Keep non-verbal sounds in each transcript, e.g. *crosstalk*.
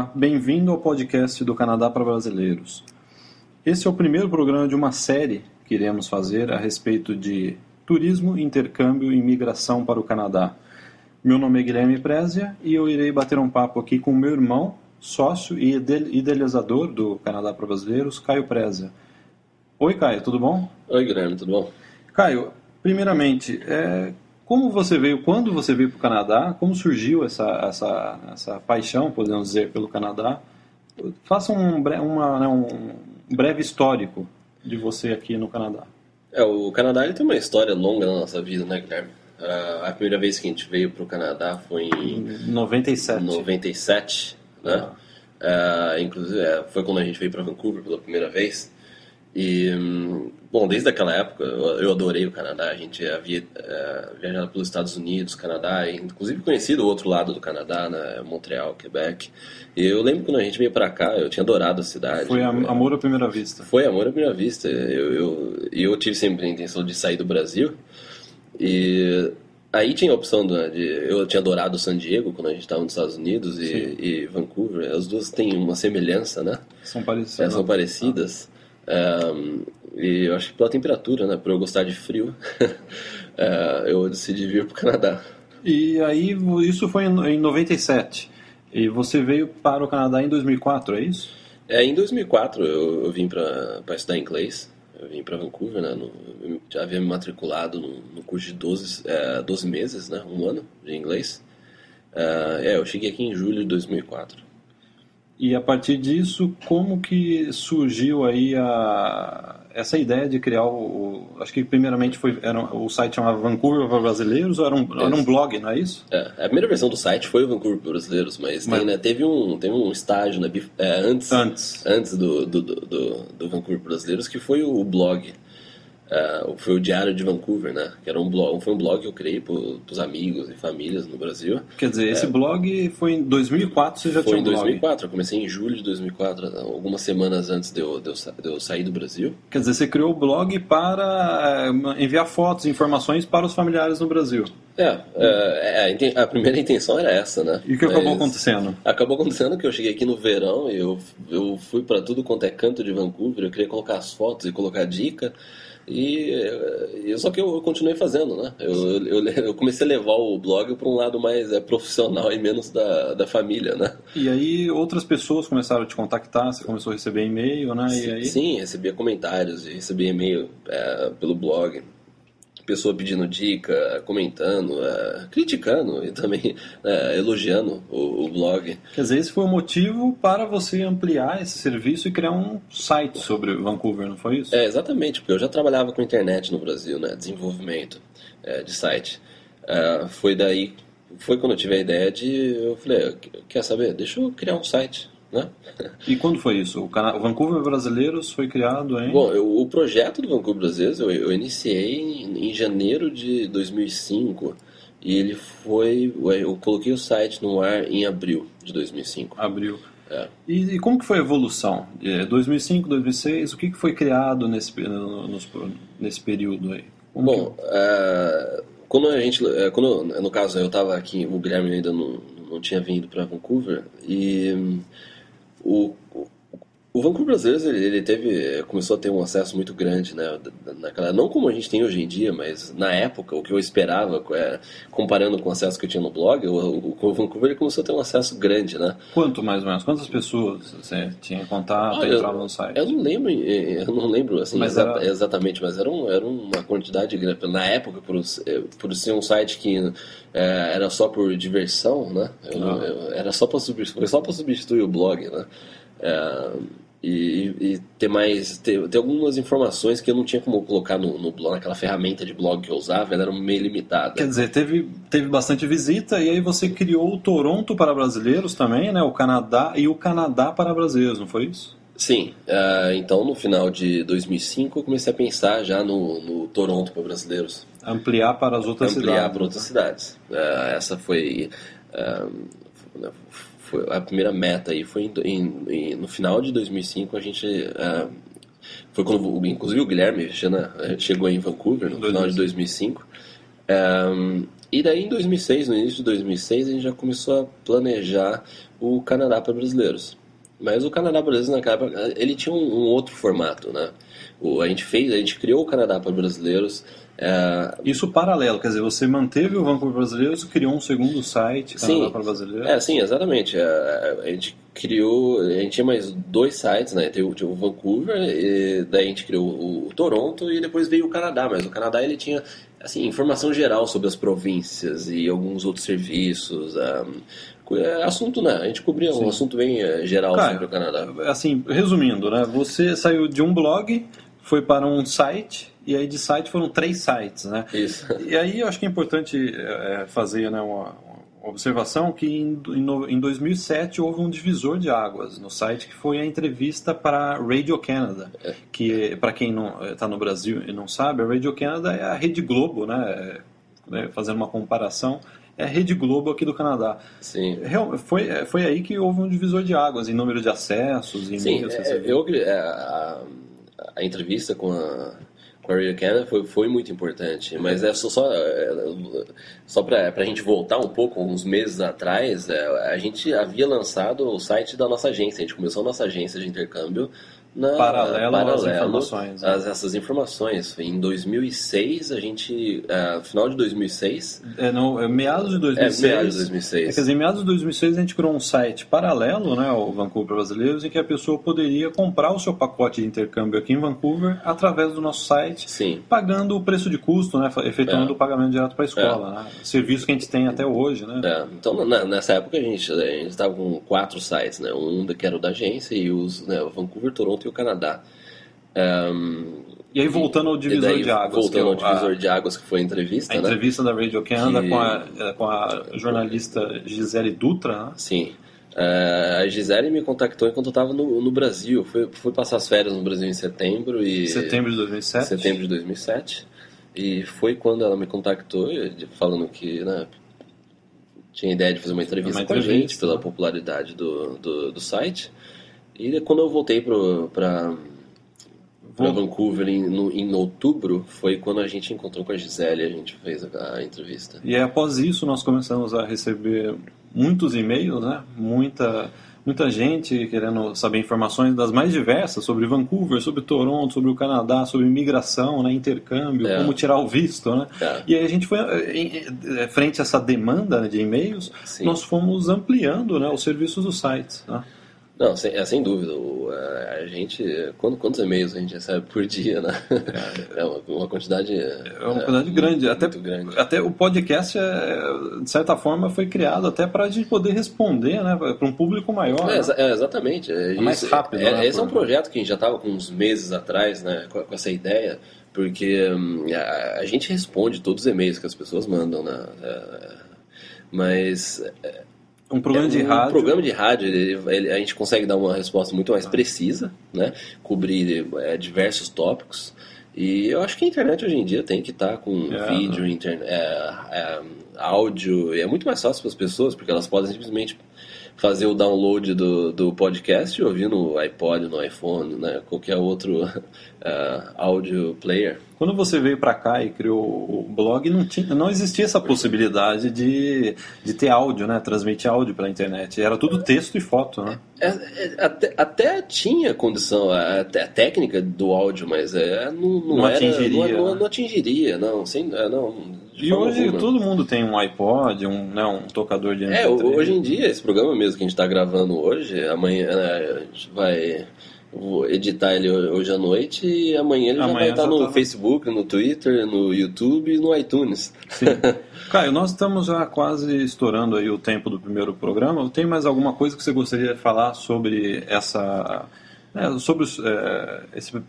Olá, bem-vindo ao podcast do Canadá para Brasileiros. Esse é o primeiro programa de uma série que iremos fazer a respeito de turismo, intercâmbio e imigração para o Canadá. Meu nome é Guilherme Prézia e eu irei bater um papo aqui com meu irmão, sócio e idealizador do Canadá para Brasileiros, Caio Prézia. Oi, Caio, tudo bom? Oi, Guilherme, tudo bom? Caio, primeiramente, é, como você veio, quando você veio para o Canadá, como surgiu essa, essa, essa paixão, podemos dizer, pelo Canadá? Faça um, uma, né, um breve histórico de você aqui no Canadá. É, o Canadá ele tem uma história longa na nossa vida, né, Guilherme? Uh, a primeira vez que a gente veio para o Canadá foi em 97. 97, né? Ah. Uh, inclusive, é, foi quando a gente veio para Vancouver pela primeira vez. E, bom, desde aquela época eu adorei o Canadá. A gente havia uh, viajado pelos Estados Unidos, Canadá, e inclusive conhecido o outro lado do Canadá, né, Montreal, Quebec. E eu lembro quando a gente veio para cá, eu tinha adorado a cidade. Foi amor à primeira vista. Foi amor à primeira vista. Eu, eu, eu tive sempre a intenção de sair do Brasil. E aí tinha a opção de. Eu tinha adorado San Diego quando a gente estava nos Estados Unidos e, e, Vancouver. As duas têm uma semelhança, né? São parecidas. É, são parecidas. Um, e eu acho que pela temperatura, né, por eu gostar de frio, uh, *laughs* eu decidi vir para o Canadá. E aí, isso foi em 97. E você veio para o Canadá em 2004, é isso? É, em 2004 eu, eu vim para estudar inglês. Eu vim para Vancouver, né? No, já havia me matriculado no, no curso de 12, é, 12 meses, né? Um ano de inglês. Uh, é, eu cheguei aqui em julho de 2004. E a partir disso, como que surgiu aí a, essa ideia de criar o, acho que primeiramente foi era, o site chamava Vancouver para Brasileiros ou era um, era um blog, não é isso? É, a primeira versão do site foi o Vancouver para Brasileiros, mas, mas... Tem, né, teve um teve um estágio né, é, antes antes, antes do, do, do, do Vancouver Brasileiros que foi o blog Uh, foi o Diário de Vancouver, né? Que era um blog, foi um blog que eu criei para os amigos e famílias no Brasil. Quer dizer, esse é, blog foi em 2004, você já foi tinha um Foi em 2004, eu comecei em julho de 2004, algumas semanas antes de eu, de eu, de eu sair do Brasil. Quer dizer, você criou o blog para eh, enviar fotos, informações para os familiares no Brasil. É, é, é a primeira intenção era essa, né? E o que Mas acabou acontecendo? Acabou acontecendo que eu cheguei aqui no verão e eu, eu fui para tudo quanto é canto de Vancouver, eu queria colocar as fotos e colocar dica. E, e só que eu, eu, continuei fazendo, né? Eu, eu, eu, comecei a levar o blog para um lado mais é, profissional e menos da, da família, né? E aí outras pessoas começaram a te contactar, você começou a receber e-mail, né? Sim, aí... sim recebia comentários, recebia e-mail é, pelo blog pessoa pedindo dica, comentando, é, criticando e também é, elogiando o, o, blog. Quer dizer, esse foi o motivo para você ampliar esse serviço e criar um site sobre Vancouver, não foi isso? É, exatamente, porque eu já trabalhava com internet no Brasil, né, desenvolvimento é, de site. É, foi daí, foi quando eu tive a ideia de, eu falei, quer saber, deixa eu criar um site né? E quando foi isso? O, Cana o Vancouver Brasileiros foi criado em... Bom, eu, o projeto do Vancouver Brasileiros eu, eu iniciei em, em, janeiro de 2005 e ele foi... Eu coloquei o site no ar em abril de 2005. Abril. É. E, e, como que foi a evolução? 2005, 2006, o que, que foi criado nesse, no, nesse período aí? Como Bom, que... uh, quando a gente... É, quando, no caso, eu estava aqui, o Guilherme ainda não, não tinha vindo para Vancouver e 五五 Vancouver Brasileiros ele, ele, teve começou a ter um acesso muito grande né naquela não como a gente tem hoje em dia mas na época o que eu esperava é, comparando com o acesso que eu tinha no blog o, o, o, Vancouver ele começou a ter um acesso grande né? Quanto mais ou menos? Quantas pessoas você tinha contato ah, e entrava no site? eu não lembro eu não lembro assim mas era... exatamente mas era, um, era uma quantidade grande. Na época por, por ser um site que é, era só por diversão né eu, ah. eu, era só para substituir só para substituir o blog né? É, e, e, ter mais ter, ter, algumas informações que eu não tinha como colocar no, no blog, naquela ferramenta de blog que eu usava, ela era meio limitada. Quer dizer, teve, teve bastante visita e aí você criou o Toronto para brasileiros também, né? O Canadá e o Canadá para brasileiros, não foi isso? Sim, uh, então no final de 2005 eu comecei a pensar já no, no Toronto para brasileiros. Ampliar para as outras Ampliar cidades. Ampliar para outras cidades. Uh, essa foi, uh, foi a primeira meta aí. Foi em, em, no final de 2005 a gente uh, foi quando inclusive o Guilherme chegou em Vancouver no final de 2005 um, e daí em 2006, no início de 2006, a gente já começou a planejar o Canadá para brasileiros. Mas o Canadá para brasileiros naquela ele tinha um, um outro formato, né? O, a gente fez, a gente criou o Canadá para brasileiros. É, Isso paralelo, quer dizer, você manteve o Vancouver Brasileiros, criou um segundo site, Canadá Sim. para Brasileiros. É, sim, exatamente. A, a gente criou, a gente tinha mais dois sites, né? Tinha, o- tinha o Vancouver, e daí a gente criou o, o Toronto e depois veio o Canadá. Mas o Canadá ele tinha assim informação geral sobre as províncias e alguns outros serviços. co- é, assunto, né? A gente cobria um assunto bem eh, geral Cara, sobre o Canadá. Assim, resumindo, né? Você saiu de um blog, foi para um site, e aí de site foram três sites, né? Isso. *laughs* E aí eu acho que é importante é, fazer né, uma, uma observação que em, em em 2007 houve um divisor de águas no site que foi a entrevista para a Radio Canada, que para quem não está no Brasil e não sabe, a Radio Canada é a Rede Globo, né? Né, fazendo uma comparação, é a Rede Globo aqui do Canadá. Sim. Real- Foi, é, foi aí que houve um divisor de águas em número de acessos, em Sim, é, eu, é, a, a entrevista com a, com a Radio Canada foi, foi muito importante, mas é só, só, é, só para a gente voltar um pouco, uns meses atrás, a gente havia lançado o site da nossa agência, a gente começou a nossa agência de intercâmbio na, Paralelo às paralelo informações, né? às- essas informações. Em 2006, a gente, é, final de 2006, É, no, é meados de é, 2006. meados de É, 2006. quer dizer, em meados de 2006 a gente criou um site paralelo né, ao Vancouver Brasileiros em que a pessoa poderia comprar o seu pacote de intercâmbio aqui em Vancouver através do nosso site, Sim. pagando o preço de custo, né, efetuando É. o pagamento direto para a escola. Né, serviço que a gente tem até hoje. Né? É, então, na- nessa época, a gente a gente estava com quatro sites, né? Um que era o da agência e os né, Vancouver, Toronto e o Canadá. Ehm, E aí, voltando ao divisor daí, de águas. Voltando que é ao o- a- divisor de águas, que foi a entrevista, A né? entrevista da Radio Canada Que- com, a, eh, com a jornalista Gisele Dutra, né? Sim. Eh, a Gisele me contactou enquanto eu estava no, no Brasil. Fui, fui passar as férias no Brasil em setembro e... setembro de 2007. setembro de 2007. E foi quando ela me contactou, eh, falando que né, tinha ideia de fazer uma entrevista Uma com a entrevista, gente, pela né? popularidade do, do, do site. E quando eu voltei para Vou- Vancouver em, no- em outubro, foi quando a gente encontrou com a Gisele a gente fez a, a entrevista. E aí, após isso, nós começamos a receber muitos e-mails, né? Muita, muita gente querendo saber informações das mais diversas sobre Vancouver, sobre Toronto, sobre o Canadá, sobre imigração, né? intercâmbio, É. como tirar o visto, né? É. E aí a gente foi, eh, frente a essa demanda de e-mails, Sim. nós fomos ampliando né, os serviços do site. Né? Não, sem, é, sem dúvida. O, a, a gente. Quando, quantos e-mails a gente recebe por dia, né? É uma, uma quantidade. É uma quantidade grande. Até, muito grande. até o podcast, é, de certa forma, foi criado até para a gente poder responder né, para um público maior. É, né? exa- é, exatamente. É, mais isso- rápido, é- né, Esse é um projeto que a gente já estava com uns meses atrás, né, com, com essa ideia, porque hum, a, a gente responde todos os e-mails que as pessoas mandam, né? é, mas Um programa de um rádio. programa de rádio, ele- ele- a gente consegue dar uma resposta muito mais precisa, né? Cobrir é, diversos tópicos. E eu acho que a internet hoje em dia tem que estar com É, vídeo, internet, é, é, áudio, e é muito mais fácil para as pessoas, porque elas podem simplesmente fazer o download do, do podcast e ouvir no iPod, no iPhone, né? qualquer outro *laughs* é, áudio player. Quando você veio para cá e criou o blog, não, tinha, não existia essa possibilidade de, de ter áudio, né? Transmitir áudio pela internet. Era tudo texto e foto, né? É, é, até, até tinha condição, a, a técnica do áudio, mas é, não, não, Não era, atingiria, Não, não- né? atingiria, não. Sem, é, não E hoje alguma. todo mundo tem um iPod, um, né, um tocador de É, MP3. hoje em dia, esse programa mesmo que a gente está gravando hoje, amanhã né, a gente vai vou editar ele hoje à noite e amanhã ele já Amanhã vai estar já no tá. Facebook, no Twitter, no YouTube e no iTunes. Sim. *laughs* Caio, nós estamos já quase estourando aí o tempo do primeiro programa. Tem mais alguma coisa que você gostaria de falar sobre essa, né, sobre os, é, esse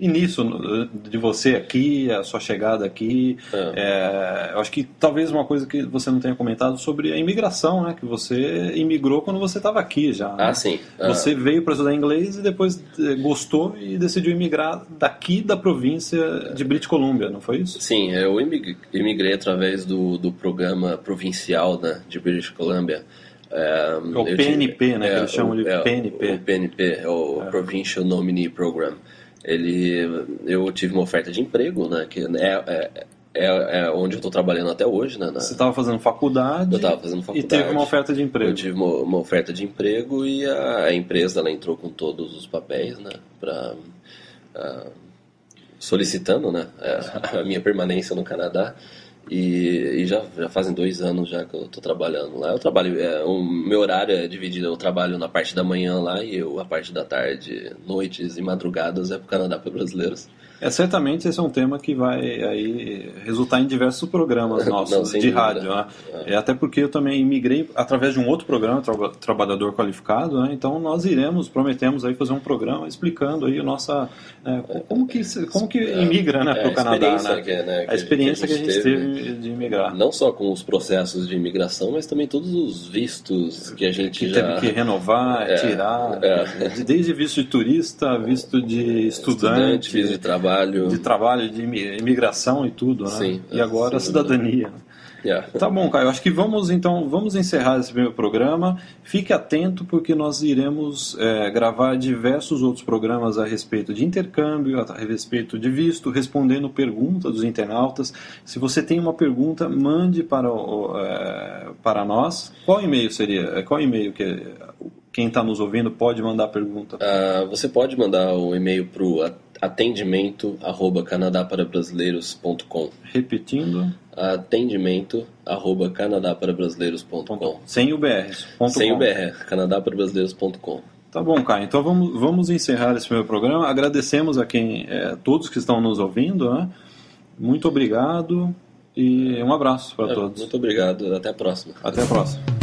início de você aqui, a sua chegada aqui? É, eu acho que talvez uma coisa que você não tenha comentado sobre a imigração, né? Que você imigrou quando você estava aqui já. né? Ah, sim. Ah. Você veio para estudar inglês e depois eh, gostou e decidiu imigrar daqui da província de British Columbia, não foi isso? Sim, eu imig- imigrei através do, do programa provincial né, de British Columbia. É, o eu PNP, né, que eles o- chamam de PNP. O PNP, é o Provincial Nominee Program. Ele, eu tive uma oferta de emprego, né, que é, é, é, é onde eu estou trabalhando até hoje, né? Na... Você estava fazendo faculdade. Eu estava fazendo faculdade. E teve uma oferta de emprego. Eu tive uma, uma oferta de emprego e a, a, empresa ela entrou com todos os papéis, né? Para uh, solicitando, né? A, a minha permanência no Canadá. E, e, já, já fazem dois anos já que eu estou trabalhando lá. Eu trabalho, é, o meu horário é dividido, eu trabalho na parte da manhã lá e eu a parte da tarde, noites e madrugadas é para o Canadá para brasileiros. É, certamente esse é um tema que vai aí resultar em diversos programas *laughs* nossos Não, de dúvida. rádio. Né? É. é. até porque eu também migrei através de um outro programa, tra Trabalhador Qualificado, né? então nós iremos, prometemos aí fazer um programa explicando aí a nossa... É, como que, como que é, imigra né, para o Canadá. Né? Que, né, a experiência que a gente, que a gente teve, teve, de imigrar. Não só com os processos de imigração, mas também todos os vistos que a gente que já... teve que renovar, é, tirar, é. desde visto de turista, visto de estudante, estudante visto de trabalho trabalho. De trabalho, de imigração e tudo, né? Sim. E agora a cidadania. Yeah. Tá bom, Caio. Acho que vamos então vamos encerrar esse primeiro programa. Fique atento porque nós iremos é, gravar diversos outros programas a respeito de intercâmbio, a respeito de visto, respondendo perguntas dos internautas. Se você tem uma pergunta, mande para o, é, para nós. Qual e-mail seria? Qual e-mail que quem está nos ouvindo pode mandar pergunta? Uh, você pode mandar um e-mail para o atendimento arroba canadaparabrasileiros.com Repetindo. Atendimento arroba canadaparabrasileiros.com Sem o BR. Sem com. o BR, canadaparabrasileiros.com Tá bom, Caio. Então vamos, vamos encerrar esse meu programa. Agradecemos a quem, é, todos que estão nos ouvindo. Né? Muito obrigado e um abraço para é, todos. Muito obrigado. Até a próxima. Até a próxima.